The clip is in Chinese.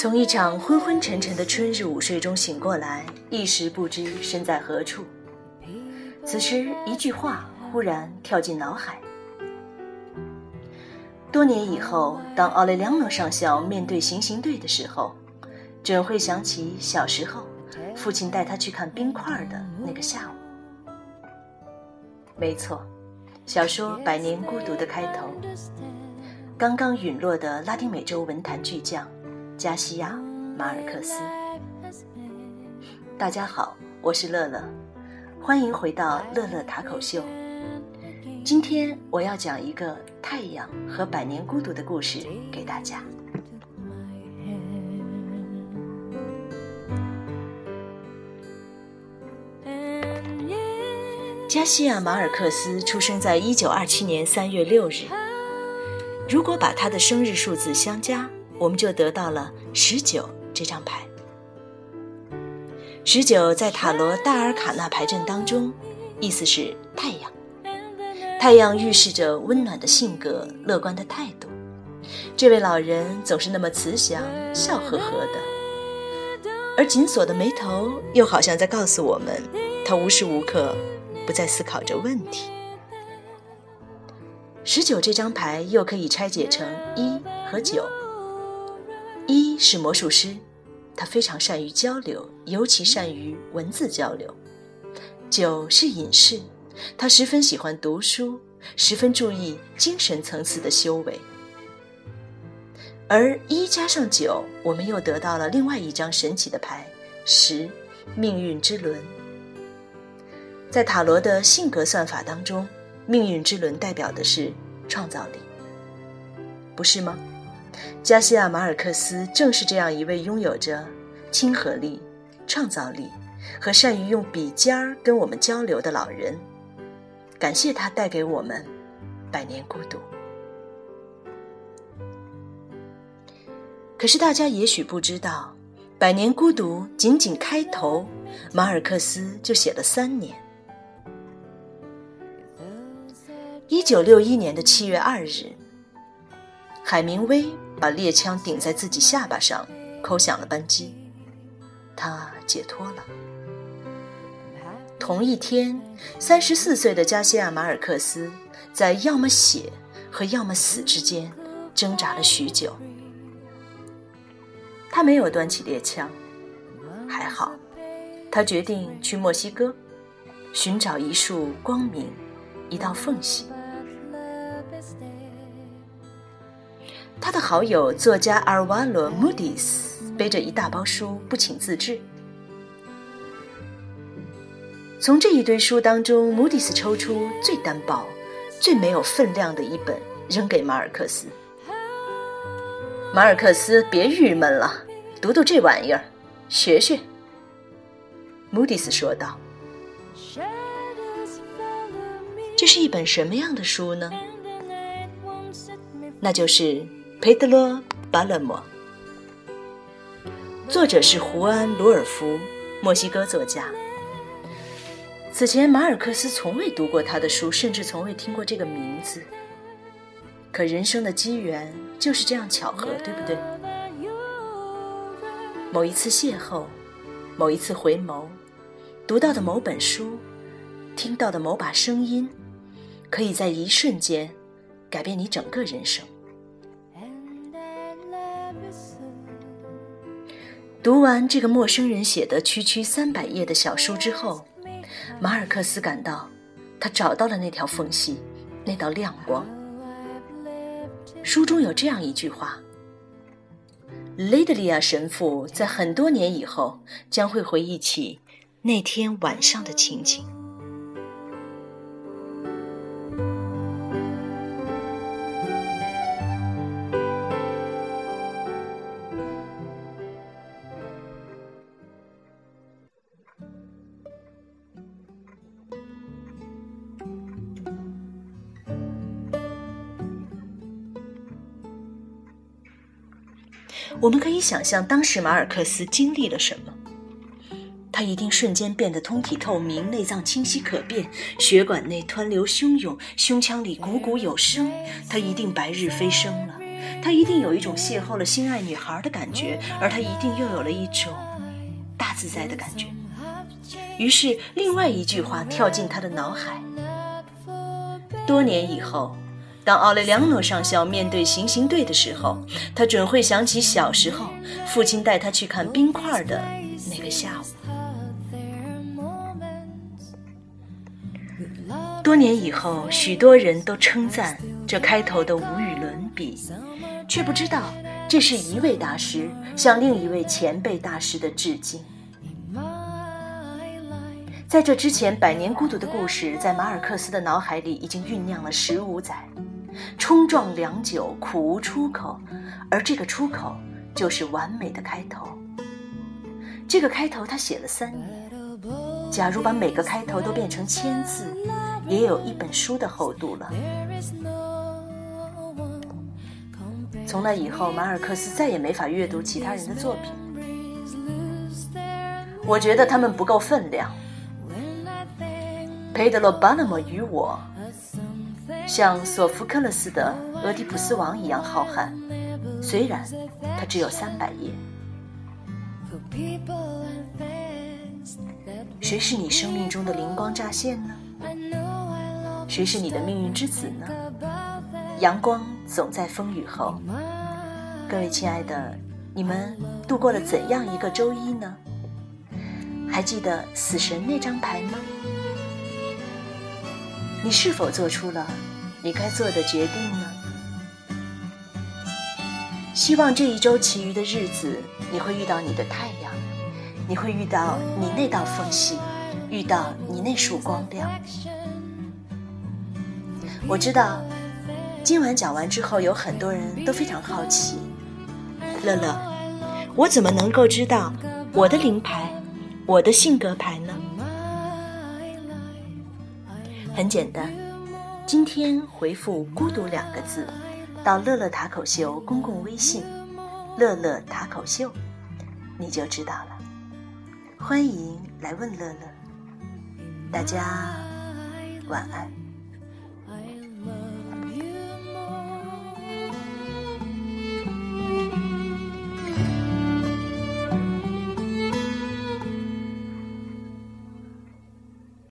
从一场昏昏沉沉的春日午睡中醒过来，一时不知身在何处。此时，一句话忽然跳进脑海。多年以后，当奥雷良诺上校面对行刑队的时候，准会想起小时候父亲带他去看冰块的那个下午。没错，小说《百年孤独》的开头，刚刚陨落的拉丁美洲文坛巨匠。加西亚·马尔克斯，大家好，我是乐乐，欢迎回到乐乐塔口秀。今天我要讲一个太阳和百年孤独的故事给大家。加西亚·马尔克斯出生在一九二七年三月六日。如果把他的生日数字相加，我们就得到了十九这张牌。十九在塔罗大尔卡纳牌阵当中，意思是太阳。太阳预示着温暖的性格、乐观的态度。这位老人总是那么慈祥、笑呵呵的，而紧锁的眉头又好像在告诉我们，他无时无刻不在思考着问题。十九这张牌又可以拆解成一和九。一是魔术师，他非常善于交流，尤其善于文字交流。九是隐士，他十分喜欢读书，十分注意精神层次的修为。而一加上九，我们又得到了另外一张神奇的牌——十，命运之轮。在塔罗的性格算法当中，命运之轮代表的是创造力，不是吗？加西亚·马尔克斯正是这样一位拥有着亲和力、创造力和善于用笔尖儿跟我们交流的老人。感谢他带给我们百年孤独。可是大家也许不知道，百年孤独仅仅开头，马尔克斯就写了三年。一九六一年的七月二日。海明威把猎枪顶在自己下巴上，扣响了扳机，他解脱了。同一天，三十四岁的加西亚·马尔克斯在要么写和要么死之间挣扎了许久。他没有端起猎枪，还好，他决定去墨西哥寻找一束光明，一道缝隙。他的好友作家阿尔瓦罗·穆迪斯背着一大包书不请自至。从这一堆书当中，穆迪斯抽出最单薄、最没有分量的一本，扔给马尔克斯。马尔克斯，别郁闷了，读读这玩意儿，学学。穆迪斯说道：“这是一本什么样的书呢？那就是。”佩德罗·巴勒莫，作者是胡安·鲁尔夫，墨西哥作家。此前，马尔克斯从未读过他的书，甚至从未听过这个名字。可人生的机缘就是这样巧合，对不对？某一次邂逅，某一次回眸，读到的某本书，听到的某把声音，可以在一瞬间改变你整个人生。读完这个陌生人写的区区三百页的小书之后，马尔克斯感到，他找到了那条缝隙，那道亮光。书中有这样一句话：“雷德利亚神父在很多年以后将会回忆起那天晚上的情景。”我们可以想象当时马尔克斯经历了什么。他一定瞬间变得通体透明，内脏清晰可辨，血管内湍流汹涌，胸腔里汩汩有声。他一定白日飞升了，他一定有一种邂逅了心爱女孩的感觉，而他一定又有了一种大自在的感觉。于是，另外一句话跳进他的脑海。多年以后，当奥雷良诺上校面对行刑队的时候，他准会想起小时候父亲带他去看冰块的那个下午。多年以后，许多人都称赞这开头的无与伦比，却不知道这是一位大师向另一位前辈大师的致敬。在这之前，《百年孤独》的故事在马尔克斯的脑海里已经酝酿了十五载，冲撞良久，苦无出口，而这个出口就是完美的开头。这个开头他写了三年，假如把每个开头都变成千字。也有一本书的厚度了。从那以后，马尔克斯再也没法阅读其他人的作品。我觉得他们不够分量。佩德罗·巴纳莫与我，像索福克勒斯的《俄狄浦斯王》一样浩瀚，虽然它只有三百页。谁是你生命中的灵光乍现呢？谁是你的命运之子呢？阳光总在风雨后。各位亲爱的，你们度过了怎样一个周一呢？还记得死神那张牌吗？你是否做出了你该做的决定呢？希望这一周其余的日子，你会遇到你的太阳，你会遇到你那道缝隙，遇到你那束光亮。我知道，今晚讲完之后，有很多人都非常好奇。乐乐，我怎么能够知道我的灵牌、我的性格牌呢？很简单，今天回复“孤独”两个字，到乐乐塔口秀公共微信“乐乐塔口秀”，你就知道了。欢迎来问乐乐。大家晚安。